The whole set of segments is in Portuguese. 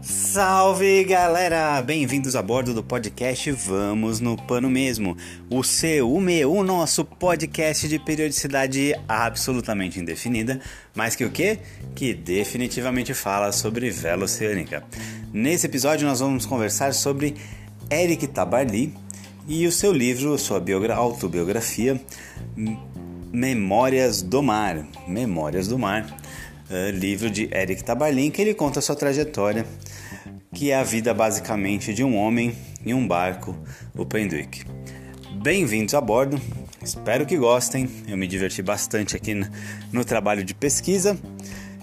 Salve galera! Bem-vindos a bordo do podcast Vamos no Pano Mesmo, o seu, o meu, o nosso podcast de periodicidade absolutamente indefinida, mas que o quê? Que definitivamente fala sobre vela oceânica. Nesse episódio nós vamos conversar sobre Eric Tabarly e o seu livro, sua autobiografia Memórias do Mar. Memórias do Mar, uh, livro de Eric Tabarly, que ele conta a sua trajetória que é a vida basicamente de um homem em um barco, o Pendwick. Bem-vindos a bordo, espero que gostem, eu me diverti bastante aqui no trabalho de pesquisa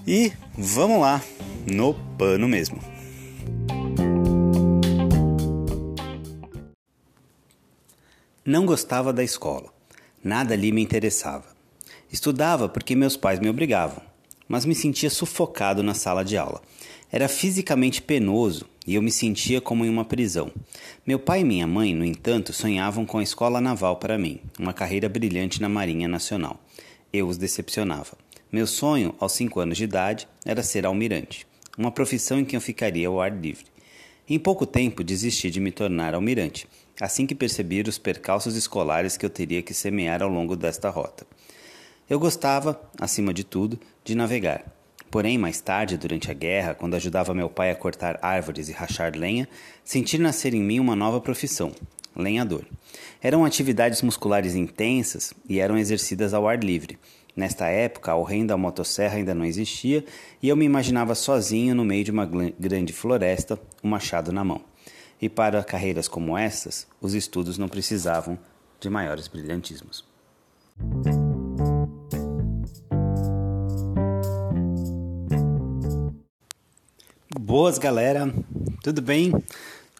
e vamos lá, no pano mesmo. Não gostava da escola, nada ali me interessava. Estudava porque meus pais me obrigavam, mas me sentia sufocado na sala de aula era fisicamente penoso e eu me sentia como em uma prisão. Meu pai e minha mãe, no entanto, sonhavam com a escola naval para mim, uma carreira brilhante na Marinha Nacional. Eu os decepcionava. Meu sonho, aos cinco anos de idade, era ser almirante, uma profissão em que eu ficaria ao ar livre. Em pouco tempo desisti de me tornar almirante, assim que percebi os percalços escolares que eu teria que semear ao longo desta rota. Eu gostava, acima de tudo, de navegar. Porém, mais tarde, durante a guerra, quando ajudava meu pai a cortar árvores e rachar lenha, senti nascer em mim uma nova profissão, lenhador. Eram atividades musculares intensas e eram exercidas ao ar livre. Nesta época, o reino da motosserra ainda não existia e eu me imaginava sozinho no meio de uma grande floresta, um machado na mão. E para carreiras como estas, os estudos não precisavam de maiores brilhantismos. Boas, galera, tudo bem?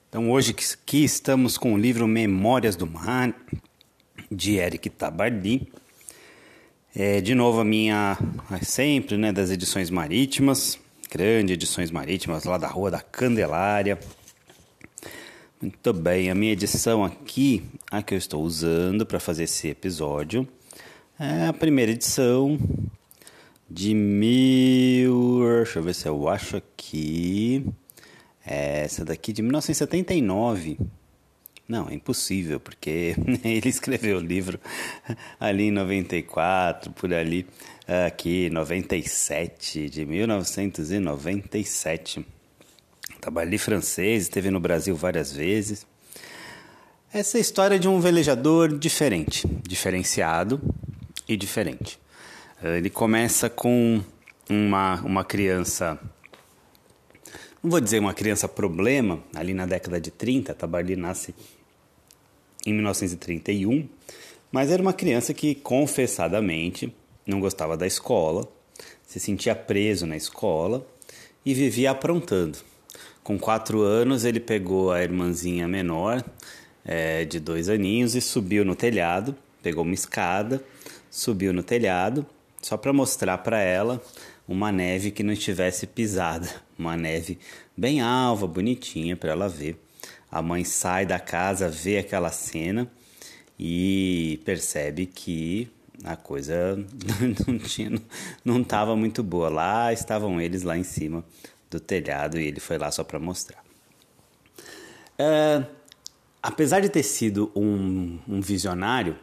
Então, hoje aqui estamos com o livro Memórias do Mar, de Eric Tabarly. É, de novo, a minha, sempre, né, das edições marítimas, grande edições marítimas lá da Rua da Candelária. Muito bem, a minha edição aqui, a que eu estou usando para fazer esse episódio, é a primeira edição de mil. Deixa eu ver se eu acho aqui. É essa daqui de 1979. Não, é impossível, porque ele escreveu o livro ali em 94, por ali, aqui 97, de 1997. Trabalhei francês, esteve no Brasil várias vezes. Essa é a história de um velejador diferente, diferenciado e diferente. Eh, ele começa com uma, uma criança, não vou dizer uma criança problema, ali na década de 30, Tabarly nasce em 1931, mas era uma criança que confessadamente não gostava da escola, se sentia preso na escola e vivia aprontando. Com quatro anos, ele pegou a irmãzinha menor, é, de dois aninhos, e subiu no telhado, pegou uma escada, subiu no telhado só para mostrar para ela uma neve que não estivesse pisada, uma neve bem alva, bonitinha para ela ver. A mãe sai da casa, vê aquela cena e percebe que a coisa não tinha, não estava muito boa. Lá estavam eles lá em cima do telhado e ele foi lá só para mostrar. É, apesar de ter sido um, um visionário,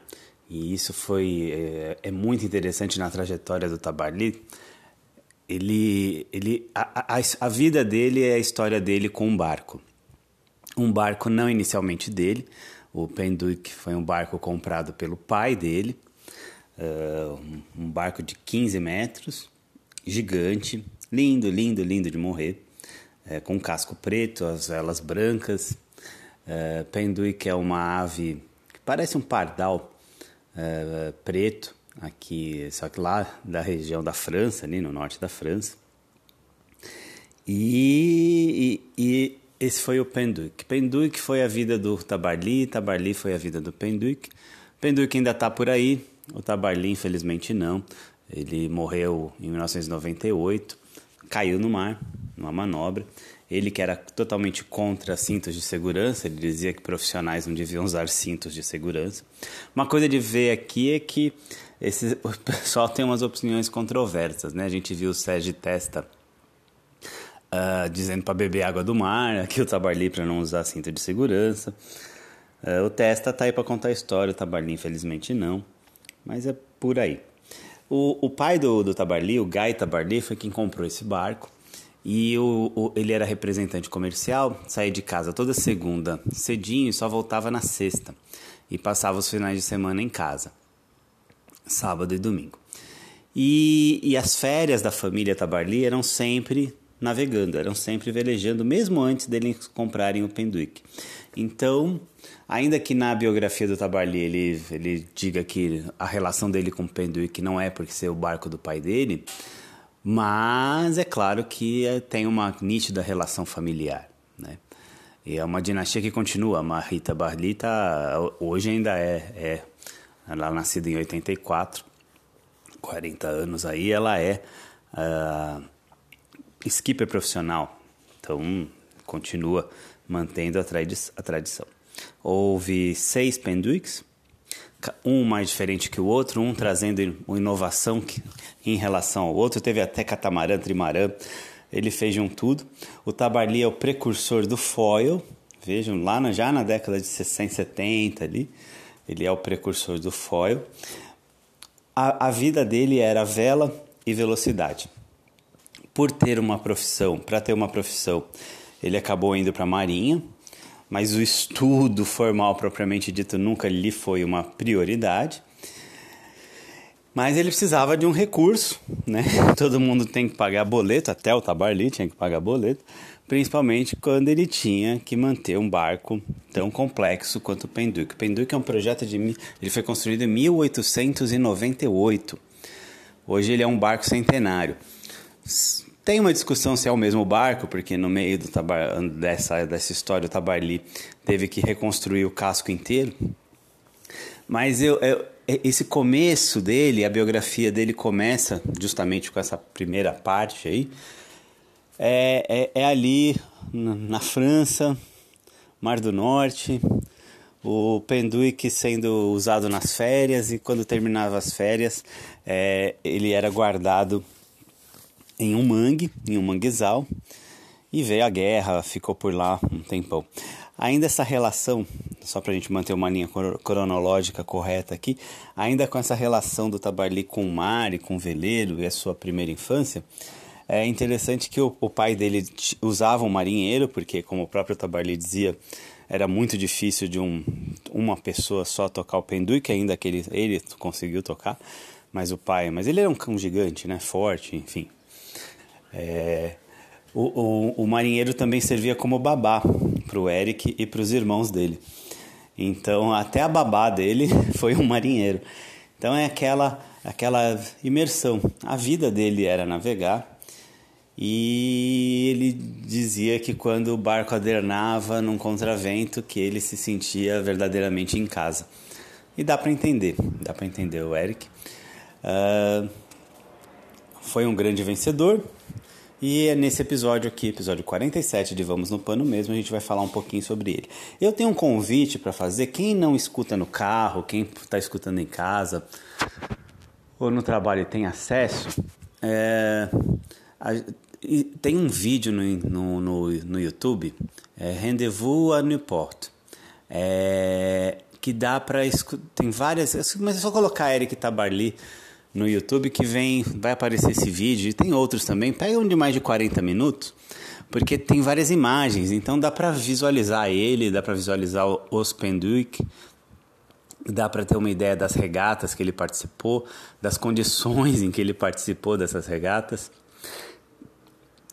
e isso foi é, é muito interessante na trajetória do Tabarly. Ele, ele, a, a, a vida dele é a história dele com um barco. Um barco não inicialmente dele, o Penduik foi um barco comprado pelo pai dele, uh, um barco de 15 metros, gigante, lindo, lindo, lindo de morrer, é, com casco preto, as velas brancas. Uh, Penduik é uma ave que parece um pardal, é, preto, aqui, só que lá da região da França, ali no norte da França. E, e, e esse foi o Penduic. Penduic foi a vida do Tabarly, Tabarly foi a vida do Penduic. Penduic ainda está por aí, o Tabarly infelizmente não. Ele morreu em 1998, caiu no mar, numa manobra. Ele que era totalmente contra cintos de segurança, ele dizia que profissionais não deviam usar cintos de segurança. Uma coisa de ver aqui é que esse, o pessoal tem umas opiniões controversas, né? A gente viu o Sérgio Testa uh, dizendo para beber água do mar, aqui o Tabarli para não usar cinto de segurança. Uh, o Testa tá aí para contar a história, o Tabarli infelizmente não, mas é por aí. O, o pai do, do Tabarli, o Guy Tabarli, foi quem comprou esse barco e o, o, ele era representante comercial, saía de casa toda segunda cedinho e só voltava na sexta e passava os finais de semana em casa, sábado e domingo. E, e as férias da família Tabarli eram sempre navegando, eram sempre velejando, mesmo antes deles comprarem o Penduic. Então, ainda que na biografia do Tabarly ele, ele diga que a relação dele com Penduic não é porque ser o barco do pai dele, mas é claro que é, tem uma nítida relação familiar, né? E é uma dinastia que continua. A Marita Barlita hoje ainda é, é ela é nascida em 84, 40 anos aí, ela é uh, skipper profissional, então continua mantendo a, tradi a tradição. Houve seis Penduics, um mais diferente que o outro, um trazendo inovação que, em relação ao outro. Teve até catamarã, trimarã, ele fez um tudo. O Tabarli é o precursor do foil, vejam, lá na, já na década de 60, 70 ali, ele é o precursor do foil. A, a vida dele era vela e velocidade por ter uma profissão, para ter uma profissão, ele acabou indo para a Marinha, mas o estudo formal propriamente dito nunca lhe foi uma prioridade. Mas ele precisava de um recurso, né? Todo mundo tem que pagar boleto, até o Tabarli tinha que pagar boleto, principalmente quando ele tinha que manter um barco tão complexo quanto o Penduic. O Penduic é um projeto de ele foi construído em 1898. Hoje ele é um barco centenário. Tem uma discussão se é o mesmo barco, porque no meio tabar, dessa, dessa história o Tabarly teve que reconstruir o casco inteiro. Mas eu, eu, esse começo dele, a biografia dele começa justamente com essa primeira parte aí. É, é, é ali na França, Mar do Norte, o Penduic sendo usado nas férias e quando terminava as férias é, ele era guardado em um mangue, em um manguezal, e veio a guerra, ficou por lá um tempão. Ainda essa relação, só para a gente manter uma linha cronológica correta aqui, ainda com essa relação do Tabarly com o mar e com o veleiro e a sua primeira infância, é interessante que o, o pai dele usava um marinheiro, porque, como o próprio Tabarly dizia, era muito difícil de um, uma pessoa só tocar o penduique, ainda que ele, ele conseguiu tocar, mas o pai, mas ele era um, um gigante, né, forte, enfim, é, o, o, o, marinheiro também servia como babá para o Eric e para os irmãos dele. Então, até a babá dele foi um marinheiro. Então, é aquela, aquela imersão. A vida dele era navegar e ele dizia que quando o barco adernava num contravento, que ele se sentia verdadeiramente em casa. E dá para entender, dá para entender o Eric. Uh, foi um grande vencedor, e é nesse episódio aqui, episódio 47 de Vamos no Pano Mesmo, a gente vai falar um pouquinho sobre ele. Eu tenho um convite para fazer. Quem não escuta no carro, quem está escutando em casa ou no trabalho e tem acesso, é, a, tem um vídeo no, no, no, no YouTube, é, Rendezvous a Newport. É, que dá para tem várias, mas é só colocar Eric Tabarly no YouTube que vem, vai aparecer esse vídeo e tem outros também. Pega um de mais de 40 minutos, porque tem várias imagens, então dá para visualizar ele, dá para visualizar os Penduic, dá para ter uma ideia das regatas que ele participou, das condições em que ele participou dessas regatas.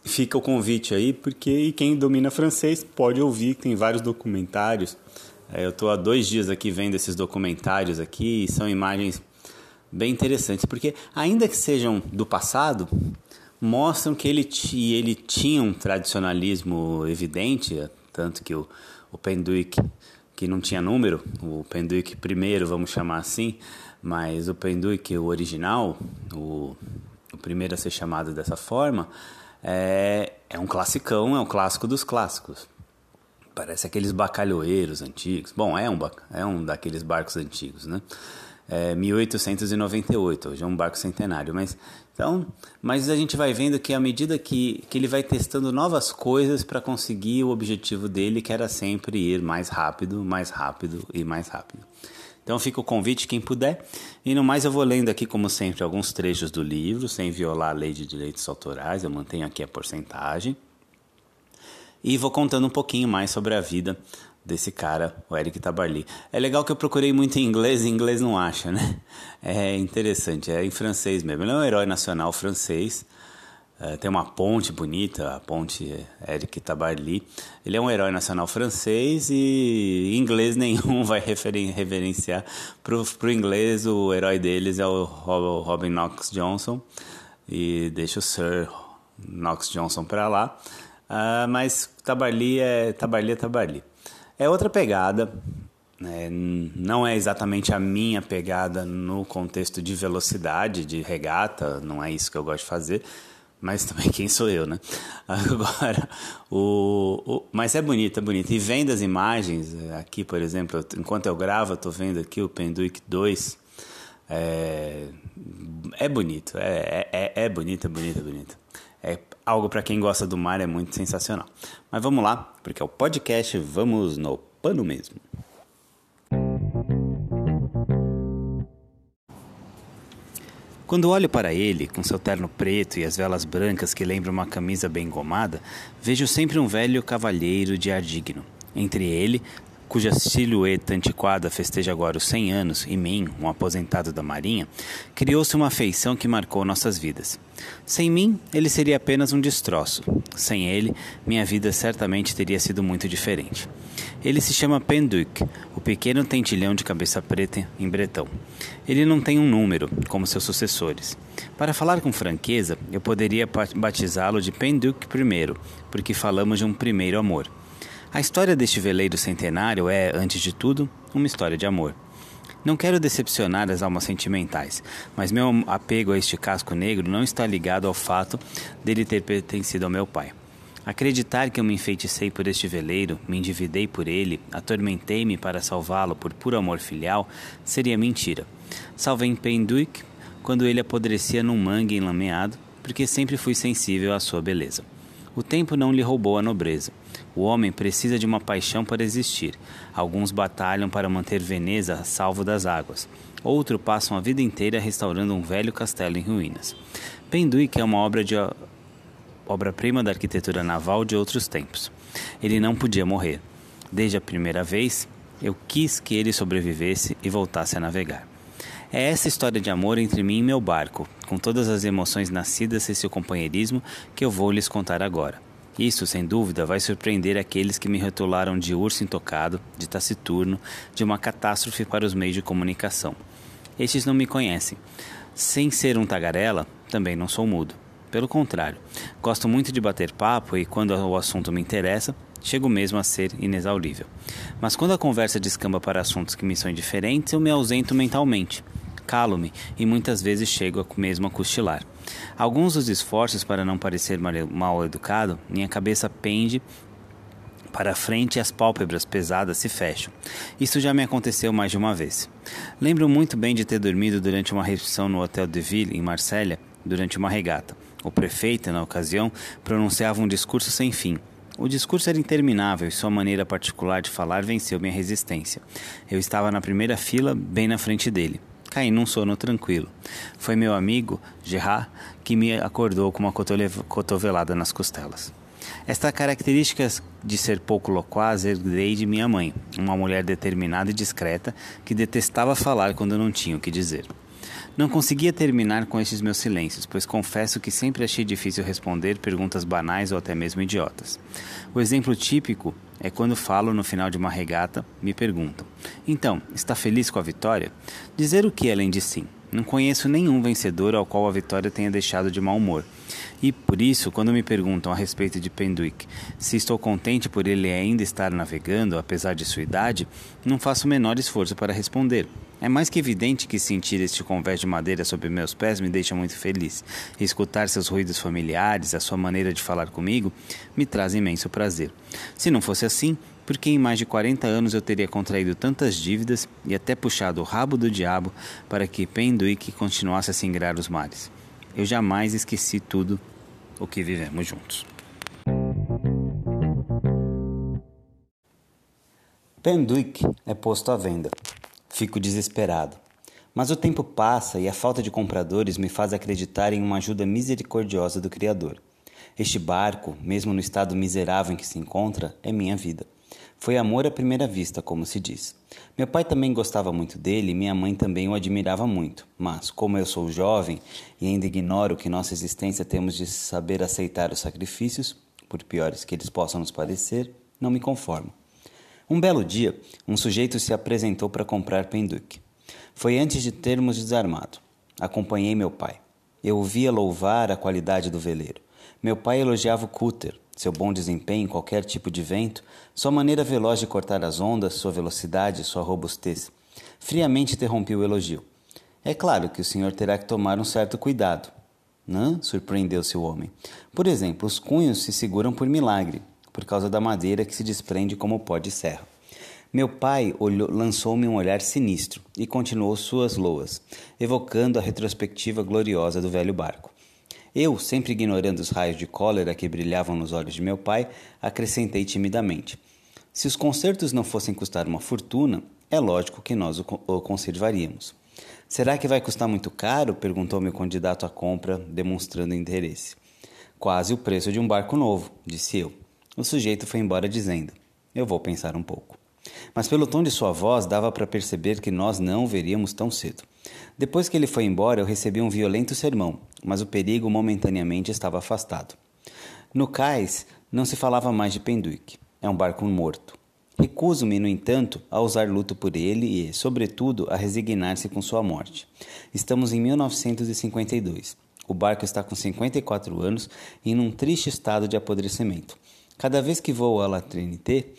Fica o convite aí, porque quem domina francês pode ouvir, tem vários documentários. É, eu estou há dois dias aqui vendo esses documentários aqui, são imagens bem interessantes, porque ainda que sejam do passado, mostram que ele, ele tinha um tradicionalismo evidente, tanto que o, o Penduic, que não tinha número, o Penduic primeiro, vamos chamar assim, mas o Penduic, o original, o, o primeiro a ser chamado dessa forma, é, é um classicão, é um clássico dos clássicos. Parece aqueles bacalhoeiros antigos. Bom, é um, é um daqueles barcos antigos, né? É, 1898, hoje é um barco centenário, mas então, mas a gente vai vendo que à medida que, que ele vai testando novas coisas para conseguir o objetivo dele, que era sempre ir mais rápido, mais rápido e mais rápido. Então fica o convite, quem puder. E no mais eu vou lendo aqui, como sempre, alguns trechos do livro, sem violar a lei de direitos autorais, eu mantenho aqui a porcentagem. E vou contando um pouquinho mais sobre a vida desse cara, o Eric Tabarly. É legal que eu procurei muito em inglês e inglês não acha, né? É interessante, é em francês mesmo. Ele é um herói nacional francês. É, tem uma ponte bonita, a ponte Eric Tabarly. Ele é um herói nacional francês e inglês nenhum vai referen reverenciar. Pro, pro inglês, o herói deles é o Robin Knox Johnson. E deixa o Sir Knox Johnson para lá. Uh, mas Tabarly é Tabarly é Tabarly. É outra pegada, né? não é exatamente a minha pegada no contexto de velocidade, de regata, não é isso que eu gosto de fazer, mas também quem sou eu, né? Agora, o, o, mas é bonito, é bonito. E vendo as imagens, aqui, por exemplo, enquanto eu gravo, eu estou vendo aqui o Penduic 2, é, é bonito, é, é, é bonito, é bonito, é bonito. É algo para quem gosta do mar, é muito sensacional. Mas vamos lá, porque é o podcast Vamos no Pano Mesmo. Quando olho para ele, com seu terno preto e as velas brancas que lembram uma camisa bem gomada, vejo sempre um velho cavalheiro de ar digno. Entre ele, cuja silhueta antiquada festeja agora os 100 anos, e mim, um aposentado da Marinha, criou-se uma afeição que marcou nossas vidas. Sem mim, ele seria apenas um destroço. Sem ele, minha vida certamente teria sido muito diferente. Ele se chama Penduc, o pequeno tentilhão de cabeça preta em bretão. Ele não tem um número, como seus sucessores. Para falar com franqueza, eu poderia batizá-lo de Penduc I, porque falamos de um primeiro amor. A história deste veleiro centenário é, antes de tudo, uma história de amor. Não quero decepcionar as almas sentimentais, mas meu apego a este casco negro não está ligado ao fato dele ter pertencido ao meu pai. Acreditar que eu me enfeiticei por este veleiro, me endividei por ele, atormentei-me para salvá-lo por puro amor filial, seria mentira. Salvei Penduic quando ele apodrecia num mangue enlameado, porque sempre fui sensível à sua beleza. O tempo não lhe roubou a nobreza. O homem precisa de uma paixão para existir. Alguns batalham para manter Veneza salvo das águas. Outros passam a vida inteira restaurando um velho castelo em ruínas. Penduic é uma obra de obra-prima da arquitetura naval de outros tempos. Ele não podia morrer. Desde a primeira vez, eu quis que ele sobrevivesse e voltasse a navegar. É essa história de amor entre mim e meu barco, com todas as emoções nascidas e seu companheirismo, que eu vou lhes contar agora. Isso, sem dúvida, vai surpreender aqueles que me rotularam de urso intocado, de taciturno, de uma catástrofe para os meios de comunicação. Estes não me conhecem. Sem ser um tagarela, também não sou mudo. Pelo contrário, gosto muito de bater papo e, quando o assunto me interessa, chego mesmo a ser inexaurível. Mas quando a conversa descamba para assuntos que me são indiferentes, eu me ausento mentalmente calo-me e muitas vezes chego mesmo a cochilar. Alguns dos esforços para não parecer mal educado, minha cabeça pende para frente e as pálpebras pesadas se fecham. Isso já me aconteceu mais de uma vez. Lembro muito bem de ter dormido durante uma recepção no Hotel de Ville, em Marsella, durante uma regata. O prefeito, na ocasião, pronunciava um discurso sem fim. O discurso era interminável e sua maneira particular de falar venceu minha resistência. Eu estava na primeira fila, bem na frente dele. Caí num sono tranquilo. Foi meu amigo, Gerard, que me acordou com uma cotovelada nas costelas. Esta característica de ser pouco loquaz herdei de minha mãe, uma mulher determinada e discreta que detestava falar quando não tinha o que dizer. Não conseguia terminar com estes meus silêncios, pois confesso que sempre achei difícil responder perguntas banais ou até mesmo idiotas. O exemplo típico é quando falo no final de uma regata, me perguntam: Então, está feliz com a vitória? Dizer o que além de sim? Não conheço nenhum vencedor ao qual a vitória tenha deixado de mau humor. E por isso, quando me perguntam a respeito de Penduic se estou contente por ele ainda estar navegando, apesar de sua idade, não faço o menor esforço para responder. É mais que evidente que sentir este convés de madeira sob meus pés me deixa muito feliz. Escutar seus ruídos familiares, a sua maneira de falar comigo, me traz imenso prazer. Se não fosse assim, por que em mais de 40 anos eu teria contraído tantas dívidas e até puxado o rabo do diabo para que Penduic continuasse a singrar os mares? Eu jamais esqueci tudo o que vivemos juntos. Penduic é posto à venda. Fico desesperado. Mas o tempo passa e a falta de compradores me faz acreditar em uma ajuda misericordiosa do Criador. Este barco, mesmo no estado miserável em que se encontra, é minha vida. Foi amor à primeira vista, como se diz. Meu pai também gostava muito dele e minha mãe também o admirava muito, mas, como eu sou jovem e ainda ignoro que nossa existência temos de saber aceitar os sacrifícios, por piores que eles possam nos parecer, não me conformo. Um belo dia, um sujeito se apresentou para comprar penduque. Foi antes de termos desarmado. Acompanhei meu pai. Eu ouvia louvar a qualidade do veleiro. Meu pai elogiava o cúter, seu bom desempenho em qualquer tipo de vento, sua maneira veloz de cortar as ondas, sua velocidade, sua robustez. Friamente interrompi o elogio. É claro que o senhor terá que tomar um certo cuidado. Não? Surpreendeu-se o homem. Por exemplo, os cunhos se seguram por milagre por causa da madeira que se desprende como pó de serra. Meu pai lançou-me um olhar sinistro e continuou suas loas, evocando a retrospectiva gloriosa do velho barco. Eu, sempre ignorando os raios de cólera que brilhavam nos olhos de meu pai, acrescentei timidamente: Se os concertos não fossem custar uma fortuna, é lógico que nós o conservaríamos. Será que vai custar muito caro? perguntou meu candidato à compra, demonstrando interesse. Quase o preço de um barco novo, disse eu. O sujeito foi embora dizendo: Eu vou pensar um pouco. Mas pelo tom de sua voz dava para perceber que nós não o veríamos tão cedo. Depois que ele foi embora, eu recebi um violento sermão, mas o perigo momentaneamente estava afastado. No cais não se falava mais de Penduic. É um barco morto. Recuso-me, no entanto, a usar luto por ele e, sobretudo, a resignar-se com sua morte. Estamos em 1952. O barco está com 54 anos e num triste estado de apodrecimento. Cada vez que vou à La Trinité,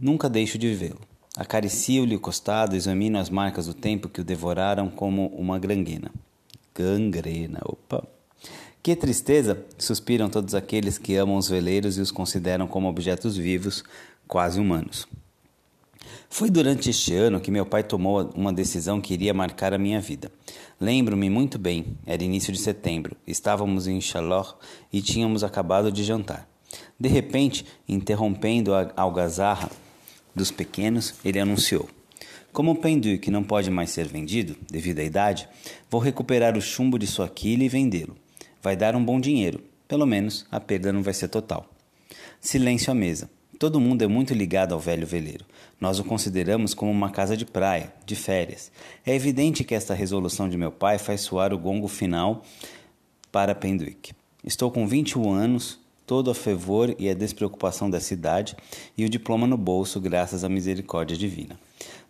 nunca deixo de vê-lo. Acaricio-lhe o costado, examino as marcas do tempo que o devoraram como uma gangrena. Gangrena, opa! Que tristeza! suspiram todos aqueles que amam os veleiros e os consideram como objetos vivos, quase humanos. Foi durante este ano que meu pai tomou uma decisão que iria marcar a minha vida. Lembro-me muito bem, era início de setembro, estávamos em Chalor e tínhamos acabado de jantar. De repente, interrompendo a algazarra dos pequenos, ele anunciou: Como o penduque não pode mais ser vendido, devido à idade, vou recuperar o chumbo de sua quilha e vendê-lo. Vai dar um bom dinheiro, pelo menos a perda não vai ser total. Silêncio à mesa. Todo mundo é muito ligado ao velho veleiro. Nós o consideramos como uma casa de praia, de férias. É evidente que esta resolução de meu pai faz soar o gongo final para Penduick. Estou com 21 anos, todo a fervor e a despreocupação da cidade e o diploma no bolso, graças à misericórdia divina.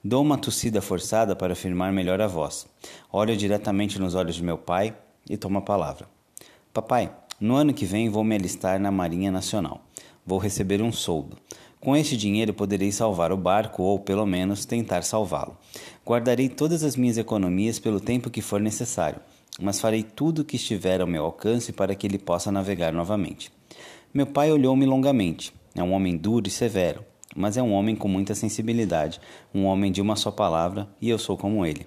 Dou uma tossida forçada para afirmar melhor a voz. Olho diretamente nos olhos de meu pai e tomo a palavra. Papai, no ano que vem vou me alistar na Marinha Nacional. Vou receber um soldo. Com este dinheiro poderei salvar o barco ou, pelo menos, tentar salvá-lo. Guardarei todas as minhas economias pelo tempo que for necessário, mas farei tudo o que estiver ao meu alcance para que ele possa navegar novamente. Meu pai olhou-me longamente. É um homem duro e severo, mas é um homem com muita sensibilidade, um homem de uma só palavra, e eu sou como ele.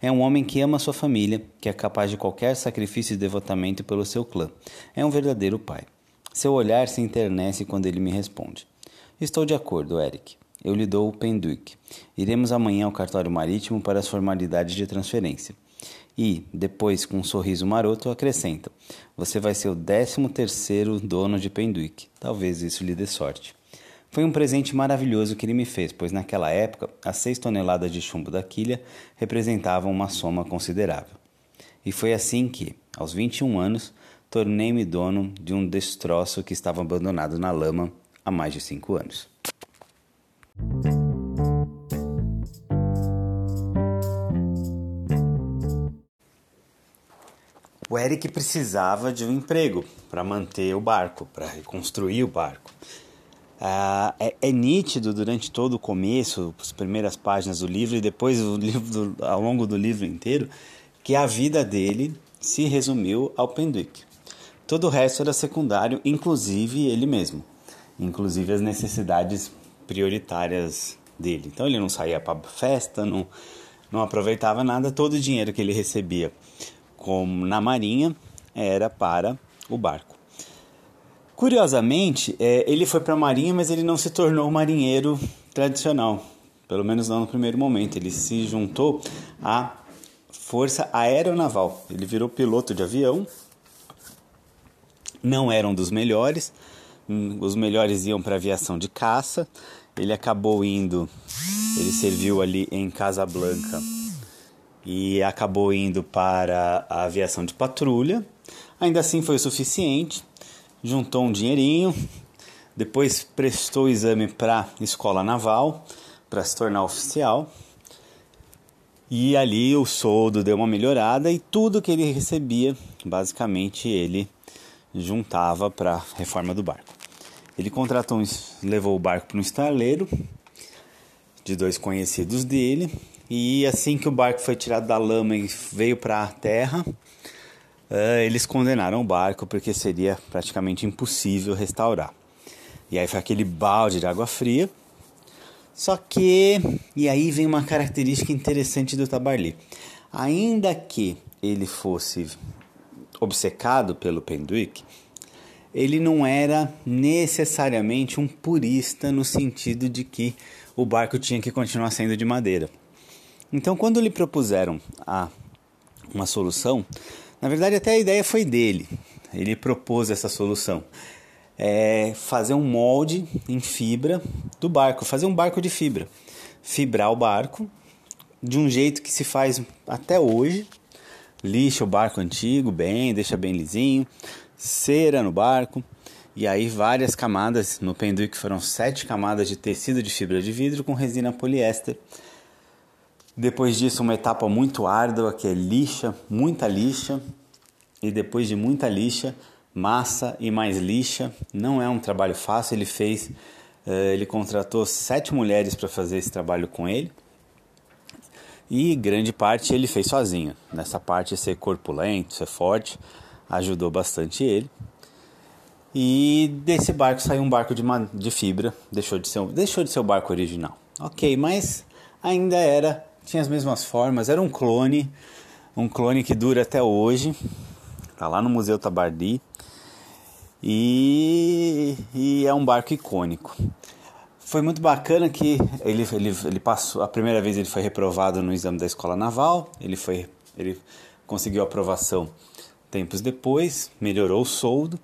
É um homem que ama sua família, que é capaz de qualquer sacrifício e devotamento pelo seu clã. É um verdadeiro pai. Seu olhar se internece quando ele me responde. Estou de acordo, Eric. Eu lhe dou o penduic. Iremos amanhã ao cartório marítimo para as formalidades de transferência. E, depois, com um sorriso maroto, acrescenta: Você vai ser o décimo terceiro dono de Penduic. Talvez isso lhe dê sorte. Foi um presente maravilhoso que ele me fez, pois naquela época as seis toneladas de chumbo da quilha representavam uma soma considerável. E foi assim que, aos 21 anos, tornei-me dono de um destroço que estava abandonado na lama há mais de cinco anos. O Eric precisava de um emprego para manter o barco, para reconstruir o barco. Ah, é, é, nítido durante todo o começo, as primeiras páginas do livro e depois livro ao longo do livro inteiro, que a vida dele se resumiu ao Pendwick. Todo o resto era secundário, inclusive ele mesmo, inclusive as necessidades prioritárias dele. Então ele não saía para festa, não, não aproveitava nada, todo o dinheiro que ele recebia como na marinha era para o barco. Curiosamente, é, ele foi para a marinha, mas ele não se tornou marinheiro tradicional, pelo menos não no primeiro momento. Ele se juntou à Força Aeronaval. Ele virou piloto de avião. Não era um dos melhores. Hum, os melhores iam para aviação de caça. Ele acabou indo. Ele serviu ali em Casablanca e acabou indo para a aviação de patrulha. Ainda assim foi o suficiente juntou um dinheirinho, depois prestou o exame para escola naval para se tornar oficial. E ali o soldo deu uma melhorada e tudo que ele recebia, basicamente ele juntava para a reforma do barco. Ele contratou, levou o barco para um estaleiro de dois conhecidos dele e assim que o barco foi tirado da lama e veio para a terra, uh, eles condenaram o barco porque seria praticamente impossível restaurar. E aí foi aquele balde de água fria. Só que, e aí vem uma característica interessante do Tabarly. Ainda que ele fosse obcecado pelo Pendwick, ele não era necessariamente um purista no sentido de que o barco tinha que continuar sendo de madeira. Então, quando lhe propuseram a uma solução, na verdade, até a ideia foi dele. Ele propôs essa solução. É fazer um molde em fibra do barco, fazer um barco de fibra. Fibrar o barco de um jeito que se faz até hoje. Lixa o barco antigo bem, deixa bem lisinho, cera no barco. E aí várias camadas, no Penduic foram sete camadas de tecido de fibra de vidro com resina poliéster. Depois disso, uma etapa muito árdua que é lixa, muita lixa. E depois de muita lixa, massa e mais lixa. Não é um trabalho fácil. Ele fez, eh, ele contratou sete mulheres para fazer esse trabalho com ele. E grande parte ele fez sozinho. Nessa parte, ser corpulento, ser forte, ajudou bastante ele. E desse barco saiu um barco de, de fibra, deixou de, ser, deixou de ser o barco original. Ok, mas ainda era tinha as mesmas formas, era um clone, um clone que dura até hoje, tá lá no Museu Tabardi e, e é um barco icônico. Foi muito bacana que ele, ele, ele passou, a primeira vez ele foi reprovado no exame da escola naval, ele foi, ele conseguiu aprovação tempos depois, melhorou o soldo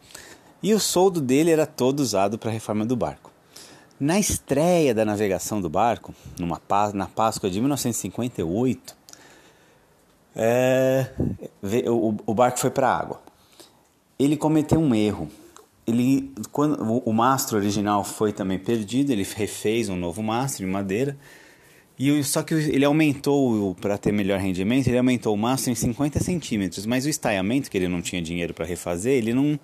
e o soldo dele era todo usado para a reforma do barco. Na estreia da navegação do barco, numa, na Páscoa de 1958, é, o, o, barco foi para a água. Ele cometeu um erro. Ele, quando o, o mastro original foi também perdido, ele refez um novo mastro de madeira. E só que ele aumentou para ter melhor rendimento, ele aumentou o mastro em 50 centímetros, mas o estaiamento que ele não tinha dinheiro para refazer, ele não,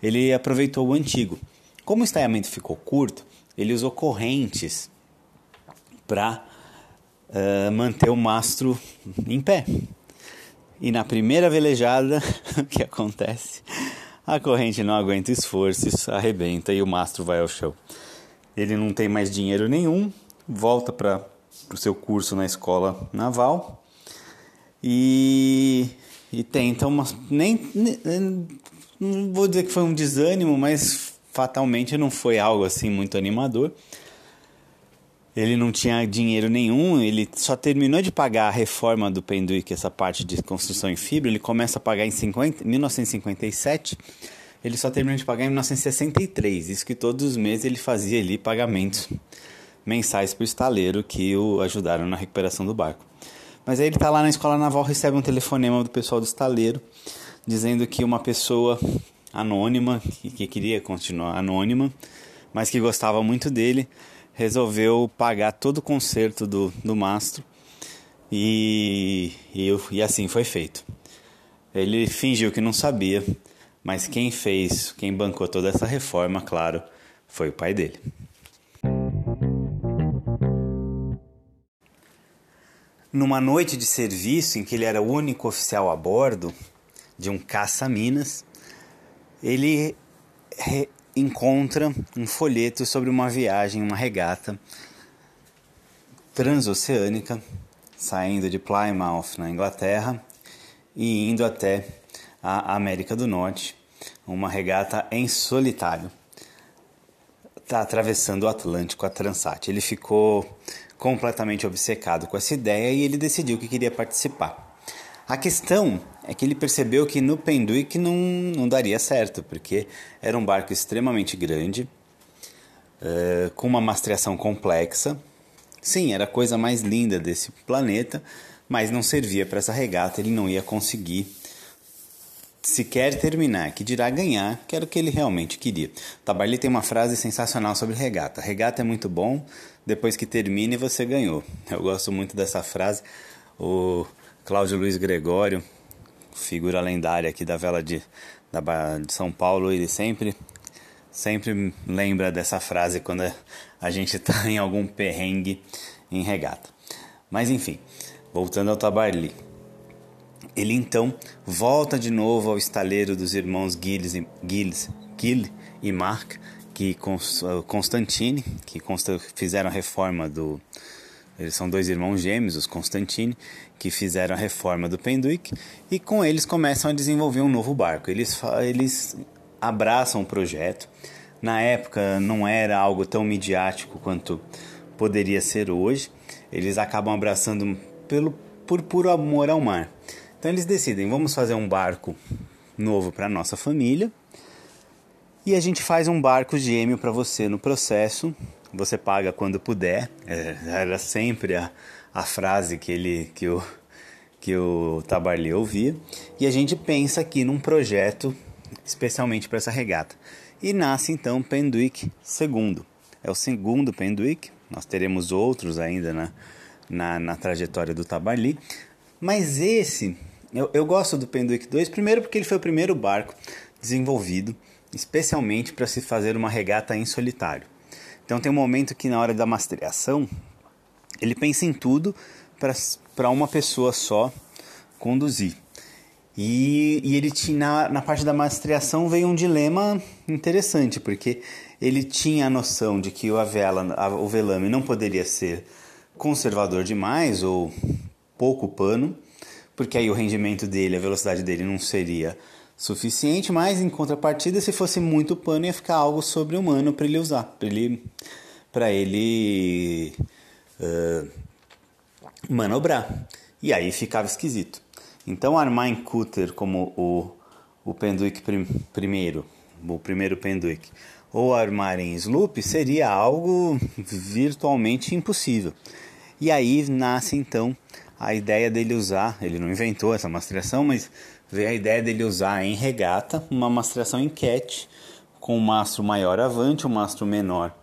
ele aproveitou o antigo. Como o estaiamento ficou curto, ele usou correntes para uh, manter o mastro em pé. E na primeira velejada, o que acontece? A corrente não aguenta esforços, arrebenta e o mastro vai ao chão. Ele não tem mais dinheiro nenhum, volta para o seu curso na escola naval e, e tenta uma. Nem, nem, não vou dizer que foi um desânimo, mas fatalmente não foi algo assim muito animador. Ele não tinha dinheiro nenhum, ele só terminou de pagar a reforma do Penduic, essa parte de construção em fibra, ele começa a pagar em 50, 1957, ele só terminou de pagar em 1963, isso que todos os meses ele fazia ali pagamentos mensais para o estaleiro que o ajudaram na recuperação do barco. Mas aí ele está lá na escola naval, recebe um telefonema do pessoal do estaleiro, dizendo que uma pessoa anônima, que, que queria continuar anônima, mas que gostava muito dele, resolveu pagar todo o conserto do, do Mastro e, e, e assim foi feito. Ele fingiu que não sabia, mas quem fez, quem bancou toda essa reforma, claro, foi o pai dele. Numa noite de serviço em que ele era o único oficial a bordo de um caça-minas, ele encontra um folheto sobre uma viagem, uma regata transoceânica, saindo de Plymouth, na Inglaterra, e indo até a América do Norte, uma regata em solitário. Está atravessando o Atlântico, a Transat. Ele ficou completamente obcecado com essa ideia e ele decidiu que queria participar. A questão é que ele percebeu que no Penduic não, não daria certo, porque era um barco extremamente grande, uh, com uma mastreação complexa. Sim, era a coisa mais linda desse planeta, mas não servia para essa regata, ele não ia conseguir sequer terminar, que dirá ganhar, que era o que ele realmente queria. Tabarly tem uma frase sensacional sobre regata. Regata é muito bom, depois que termine você ganhou. Eu gosto muito dessa frase. O Cláudio Luiz Gregório, figura lendária aqui da vela de, da, de São Paulo, ele sempre sempre lembra dessa frase quando a gente está em algum perrengue em regata. Mas enfim, voltando ao Tabarly. Ele então volta de novo ao estaleiro dos irmãos Gilles Gilles, Gil e Mark, que Constantine, que fizeram a reforma do. Eles são dois irmãos gêmeos, os Constantine, que fizeram a reforma do Penduic, e com eles começam a desenvolver um novo barco. Eles, eles abraçam o projeto. Na época não era algo tão midiático quanto poderia ser hoje. Eles acabam abraçando pelo, por puro amor ao mar. Então eles decidem, vamos fazer um barco novo para nossa família e a gente faz um barco gêmeo para você no processo. Você paga quando puder. É, era sempre a, a frase que ele que o que o Tabarly ouvia. E a gente pensa aqui num projeto especialmente para essa regata. E nasce então Penduic II. É o segundo Penduic. Nós teremos outros ainda na, na, na trajetória do Tabarly. Mas esse eu, eu gosto do Penduic 2, primeiro porque ele foi o primeiro barco desenvolvido especialmente para se fazer uma regata em solitário. Então tem um momento que na hora da mastreação ele pensa em tudo para uma pessoa só conduzir. E, e ele tinha na, na parte da mastreação veio um dilema interessante, porque ele tinha a noção de que o, vela, a, o velame não poderia ser conservador demais ou pouco pano, porque aí o rendimento dele, a velocidade dele não seria suficiente, mas em contrapartida, se fosse muito pano, ia ficar algo sobre-humano para ele usar, para ele, pra ele uh, manobrar. E aí ficava esquisito. Então, armar em cutter como o, o Penduic prim, primeiro, o primeiro Penduic, ou armar em sloop seria algo virtualmente impossível. E aí nasce então a ideia dele usar, ele não inventou essa mastreação, mas veio a ideia dele usar em regata uma mastreação em cat, com o mastro maior avante, o mastro menor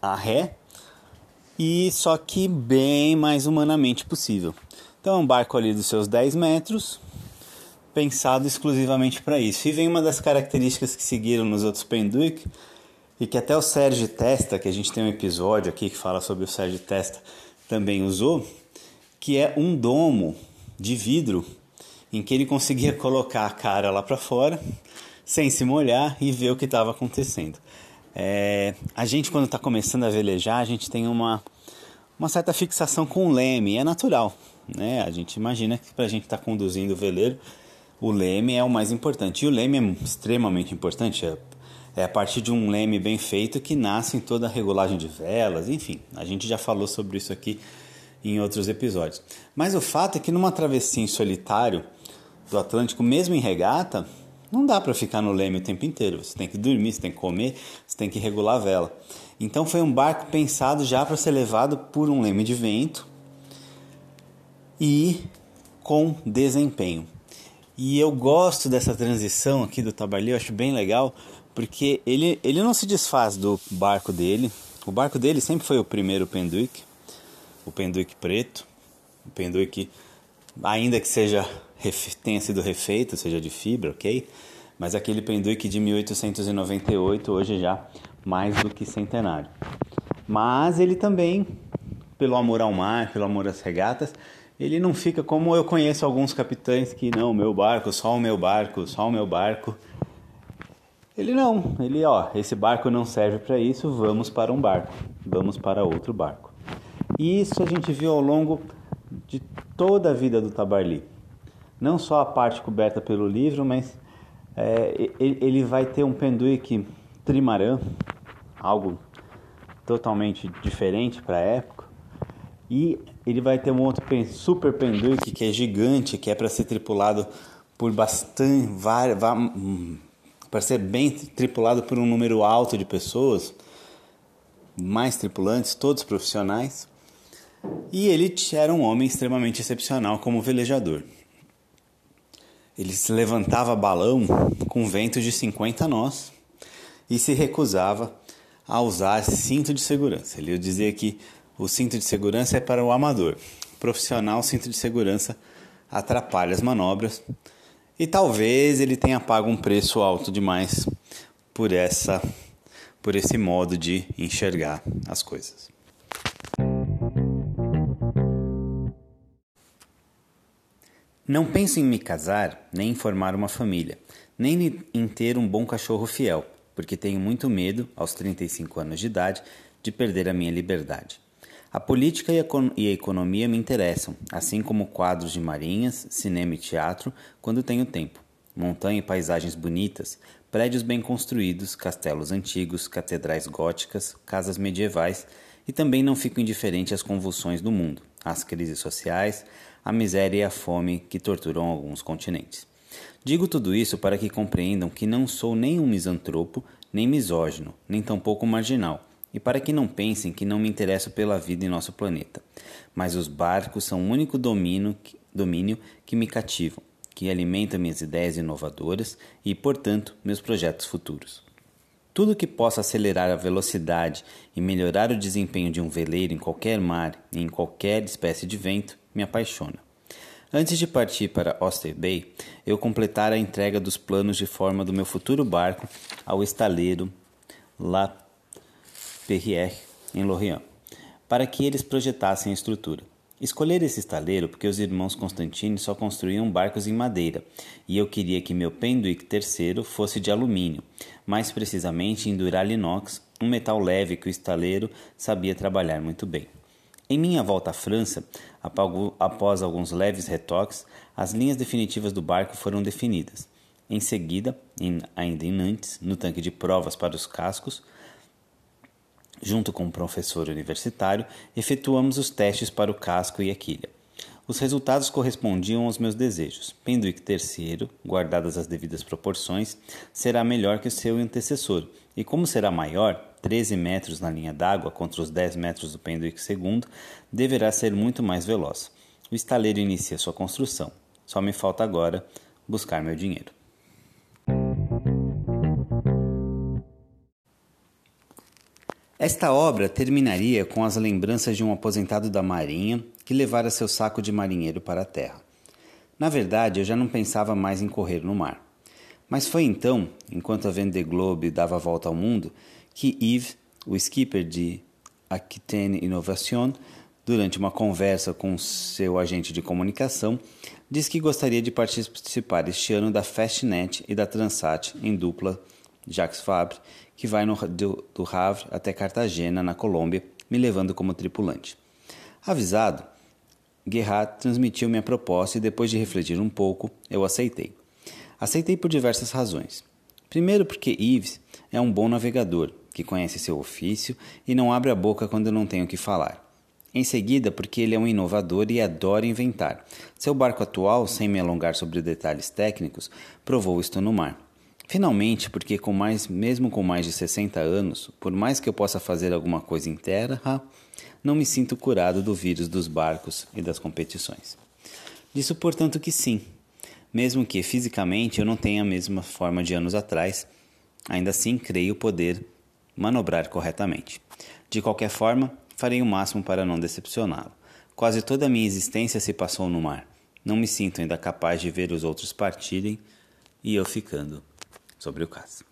a ré, e só que bem mais humanamente possível. Então é um barco ali dos seus 10 metros, pensado exclusivamente para isso. E vem uma das características que seguiram nos outros Penduic, e que até o Sérgio Testa, que a gente tem um episódio aqui que fala sobre o Sérgio Testa, também usou, que é um domo de vidro em que ele conseguia colocar a cara lá para fora sem se molhar e ver o que estava acontecendo. É, a gente quando está começando a velejar, a gente tem uma, uma certa fixação com o leme, é natural. Né? A gente imagina que para a gente estar tá conduzindo o veleiro, o leme é o mais importante. E o leme é extremamente importante, é, é a partir de um leme bem feito que nasce em toda a regulagem de velas, enfim, a gente já falou sobre isso aqui em outros episódios. Mas o fato é que numa travessia em solitário do Atlântico, mesmo em regata, não dá para ficar no leme o tempo inteiro. Você tem que dormir, você tem que comer, você tem que regular a vela. Então foi um barco pensado já para ser levado por um leme de vento e com desempenho. E eu gosto dessa transição aqui do Tabarly, eu acho bem legal, porque ele, ele não se desfaz do barco dele. O barco dele sempre foi o primeiro Penduic, o penduíque preto, o penduíque ainda que seja tenha sido refeito, seja de fibra, ok? Mas aquele penduíque de 1898 hoje já mais do que centenário. Mas ele também pelo amor ao mar, pelo amor às regatas, ele não fica como eu conheço alguns capitães que não, meu barco, só o meu barco, só o meu barco. Ele não, ele ó, esse barco não serve para isso, vamos para um barco, vamos para outro barco. E isso a gente viu ao longo de toda a vida do Tabarly. Não só a parte coberta pelo livro, mas é, ele vai ter um Penduik trimarã, algo totalmente diferente para a época. E ele vai ter um outro super Penduik que é gigante, que é para ser tripulado por bastante, para ser bem tripulado por um número alto de pessoas, mais tripulantes, todos profissionais. E ele era um homem extremamente excepcional como velejador. Ele se levantava balão com ventos de 50 nós e se recusava a usar cinto de segurança. Ele dizia que o cinto de segurança é para o amador. O profissional, o cinto de segurança atrapalha as manobras e talvez ele tenha pago um preço alto demais por essa por esse modo de enxergar as coisas. Não penso em me casar, nem em formar uma família, nem em ter um bom cachorro fiel, porque tenho muito medo, aos 35 anos de idade, de perder a minha liberdade. A política e a economia me interessam, assim como quadros de marinhas, cinema e teatro, quando tenho tempo. Montanha e paisagens bonitas, prédios bem construídos, castelos antigos, catedrais góticas, casas medievais, e também não fico indiferente às convulsões do mundo, às crises sociais, a miséria e a fome que torturam alguns continentes. Digo tudo isso para que compreendam que não sou nem um misantropo, nem misógino, nem tampouco marginal, e para que não pensem que não me interesso pela vida em nosso planeta. Mas os barcos são o único domínio, domínio que me cativam, que alimenta minhas ideias inovadoras e, portanto, meus projetos futuros. Tudo que possa acelerar a velocidade e melhorar o desempenho de um veleiro em qualquer mar e em qualquer espécie de vento me apaixona. Antes de partir para Oyster Bay, eu completara a entrega dos planos de forma do meu futuro barco ao estaleiro La Perrier, em Lorient, para que eles projetassem a estrutura. Escolher esse estaleiro porque os irmãos Constantini só construíam barcos em madeira, e eu queria que meu Penduic III fosse de alumínio, mais precisamente em Duralinox, um metal leve que o estaleiro sabia trabalhar muito bem. Em minha volta à França, após alguns leves retoques, as linhas definitivas do barco foram definidas. Em seguida, em, ainda em Nantes, no tanque de provas para os cascos, Junto com um professor universitário, efetuamos os testes para o casco e a quilha. Os resultados correspondiam aos meus desejos. Penduic III, guardadas as devidas proporções, será melhor que o seu antecessor, e como será maior, 13 metros na linha d'água contra os 10 metros do Penduic II, deverá ser muito mais veloz. O estaleiro inicia sua construção. Só me falta agora buscar meu dinheiro. Esta obra terminaria com as lembranças de um aposentado da Marinha que levara seu saco de marinheiro para a terra. Na verdade, eu já não pensava mais em correr no mar. Mas foi então, enquanto a Vendée Globe dava a volta ao mundo, Yves, o skipper de Aquitaine Innovation, durante uma conversa com seu agente de comunicação, disse que gostaria de participar este ano da Fastnet e da Transat em dupla Jacques Fabre, que vai no, do, do Havre até Cartagena, na Colômbia, me levando como tripulante. Avisado, Guerrat transmitiu minha proposta e, depois de refletir um pouco, eu aceitei. Aceitei por diversas razões. Primeiro, porque Yves é um bom navegador, que conhece seu ofício e não abre a boca quando não tem o que falar. Em seguida, porque ele é um inovador e adora inventar. Seu barco atual, sem me alongar sobre detalhes técnicos, provou isto no mar. Finalmente, porque com mais, mesmo com mais de 60 anos, por mais que eu possa fazer alguma coisa em terra, não me sinto curado do vírus dos barcos e das competições. Disso, portanto, que sim. Mesmo que fisicamente eu não tenha a mesma forma de anos atrás, ainda assim creio poder manobrar corretamente. De qualquer forma, farei o máximo para não decepcioná-lo. Quase toda a minha existência se passou no mar. Não me sinto ainda capaz de ver os outros partirem e eu ficando sobre o caso.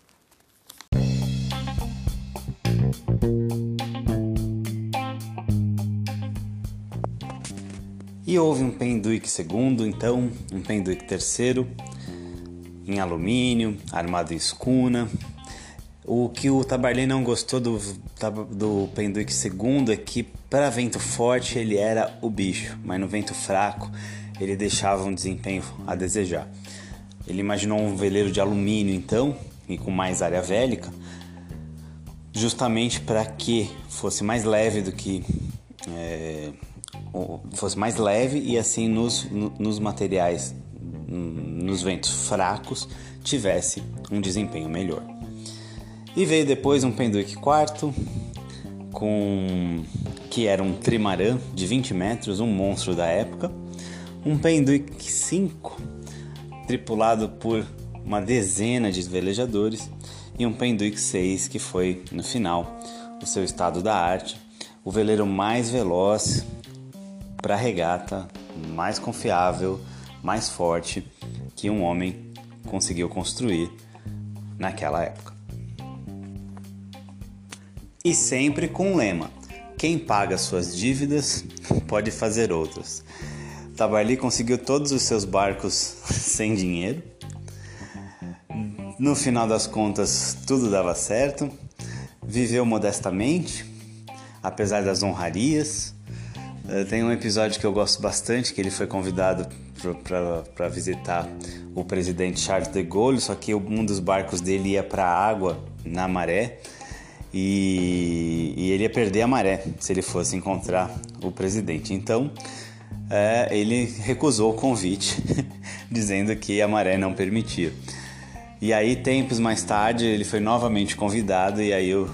E houve um Penduic segundo, então um Penduic terceiro, em alumínio, armado em escuna. O que o Tabarly não gostou do, do Penduic segundo é que para vento forte ele era o bicho, mas no vento fraco ele deixava um desempenho a desejar. Ele imaginou um veleiro de alumínio então, e com mais área vélica, justamente para que fosse mais leve do que é, fosse mais leve e assim nos, nos materiais nos ventos fracos tivesse um desempenho melhor. E veio depois um Penduic quarto com que era um trimaran de 20 metros, um monstro da época, um Penduic 5 tripulado por uma dezena de velejadores. E um Penduic 6 que foi no final o seu estado da arte, o veleiro mais veloz para regata, mais confiável, mais forte que um homem conseguiu construir naquela época. E sempre com um lema: quem paga suas dívidas pode fazer outras. Tabarly conseguiu todos os seus barcos sem dinheiro. No final das contas, tudo dava certo. Viveu modestamente, apesar das honrarias. Eh, tem um episódio que eu gosto bastante, que ele foi convidado para visitar o presidente Charles de Gaulle, só que um dos barcos dele ia para a água na maré e, e, ele ia perder a maré se ele fosse encontrar o presidente. Então é, ele recusou o convite, dizendo que a maré não permitia. E aí, tempos mais tarde, ele foi novamente convidado e aí o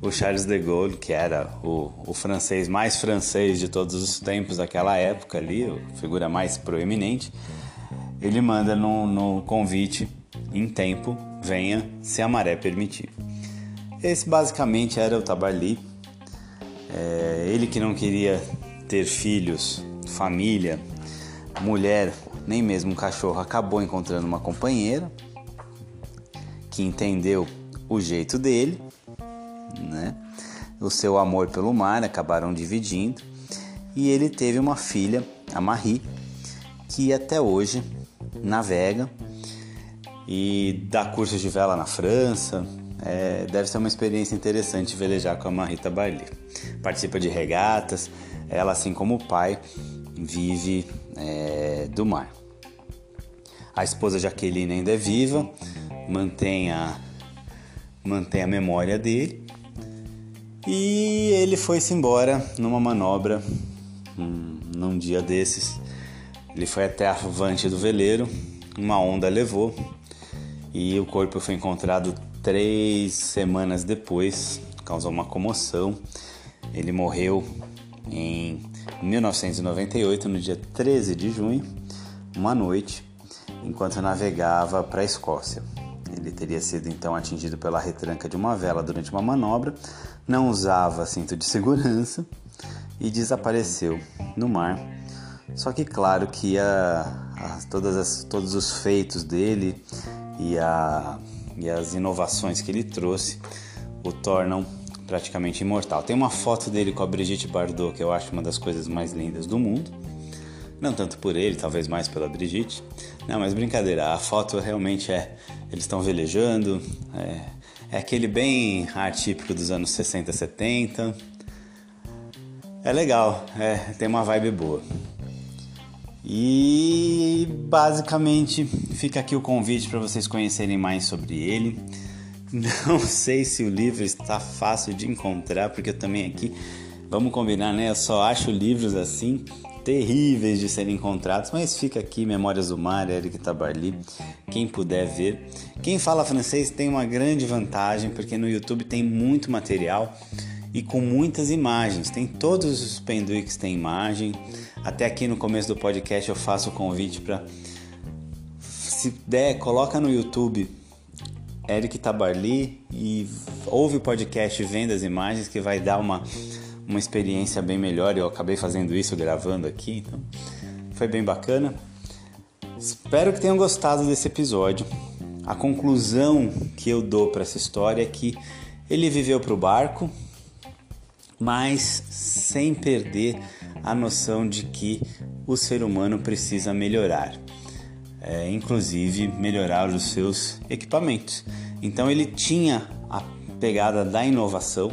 o Charles de Gaulle, que era o, o francês mais francês de todos os tempos daquela época ali, a figura mais proeminente, ele manda no, no convite em tempo, venha se a maré permitir. Esse basicamente era o Tabarly, é, ele que não queria ter filhos, família, mulher, nem mesmo um cachorro, acabou encontrando uma companheira que entendeu o jeito dele né? O seu amor pelo mar acabaram dividindo e ele teve uma filha, a Marie, que até hoje navega e dá cursos de vela na França. É, deve ser uma experiência interessante velejar com a Marita Barley. Participa de regatas, ela, assim como o pai, vive é, do mar. A esposa Jaqueline ainda é viva, mantém a, mantém a memória dele e ele foi-se embora numa manobra, hum, num dia desses. Ele foi até a vante do veleiro, uma onda levou e o corpo foi encontrado três semanas depois, causou uma comoção. Ele morreu em 1998, no dia 13 de junho, uma noite, enquanto navegava para a Escócia. Ele teria sido então atingido pela retranca de uma vela durante uma manobra, não usava cinto de segurança e desapareceu no mar. Só que claro que a, a, todas as, todos os feitos dele e, a, e as inovações que ele trouxe o tornam praticamente imortal. Tem uma foto dele com a Brigitte Bardot que eu acho uma das coisas mais lindas do mundo. Não tanto por ele, talvez mais pela Brigitte. Não, mas brincadeira, a foto realmente é. Eles estão velejando, é, é aquele bem atípico dos anos 60, 70. É legal, é, tem uma vibe boa. E basicamente fica aqui o convite para vocês conhecerem mais sobre ele. Não sei se o livro está fácil de encontrar, porque eu também aqui, vamos combinar, né? Eu só acho livros assim terríveis de serem encontrados, mas fica aqui Memórias do Mar, Eric Tabarly, quem puder ver. Quem fala francês tem uma grande vantagem, porque no YouTube tem muito material e com muitas imagens. Tem todos os penduics têm imagem. Até aqui no começo do podcast eu faço o convite para se der, coloca no YouTube Eric Tabarly e ouve o podcast vendo as imagens que vai dar uma uma experiência bem melhor. Eu acabei fazendo isso gravando aqui, então foi bem bacana. Espero que tenham gostado desse episódio. A conclusão que eu dou para essa história é que ele viveu para o barco, mas sem perder a noção de que o ser humano precisa melhorar, é, inclusive melhorar os seus equipamentos. Então ele tinha a pegada da inovação,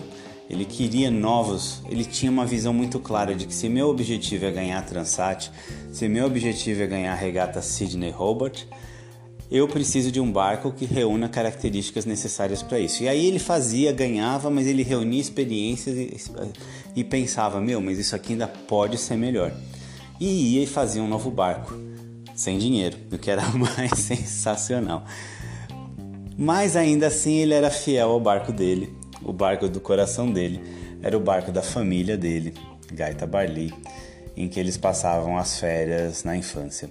ele queria novos, ele tinha uma visão muito clara de que se meu objetivo é ganhar Transat, se meu objetivo é ganhar a regata Sydney Hobart, eu preciso de um barco que reúna características necessárias para isso. E aí ele fazia, ganhava, mas ele reunia experiências e, e, pensava: meu, mas isso aqui ainda pode ser melhor. E ia e fazia um novo barco, sem dinheiro, o que era mais sensacional. Mas ainda assim ele era fiel ao barco dele, o barco do coração dele, era o barco da família dele, Gaita Barli, em que eles passavam as férias na infância.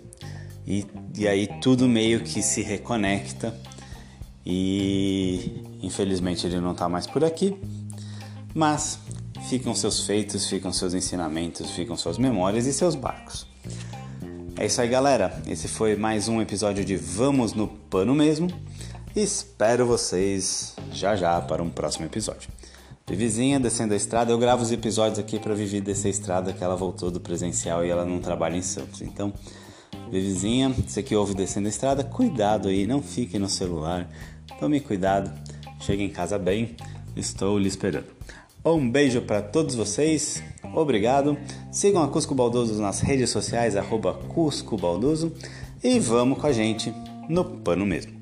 E, e aí tudo meio que se reconecta e infelizmente ele não está mais por aqui, mas ficam seus feitos, ficam seus ensinamentos, ficam suas memórias e seus barcos. É isso aí, galera. Esse foi mais um episódio de Vamos no Pano Mesmo. Espero vocês já já para um próximo episódio. Vivizinha descendo a estrada, eu gravo os episódios aqui para Vivi descer a estrada que ela voltou do presencial e ela não trabalha em Santos. Então, Vivizinha, você que ouve descendo a estrada, cuidado aí, não fique no celular. Tome cuidado, chegue em casa bem, estou lhe esperando. Um beijo para todos vocês, obrigado. Sigam a Cusco Baldoso nas redes sociais, arroba Cusco Baldoso, e vamos com a gente no pano mesmo.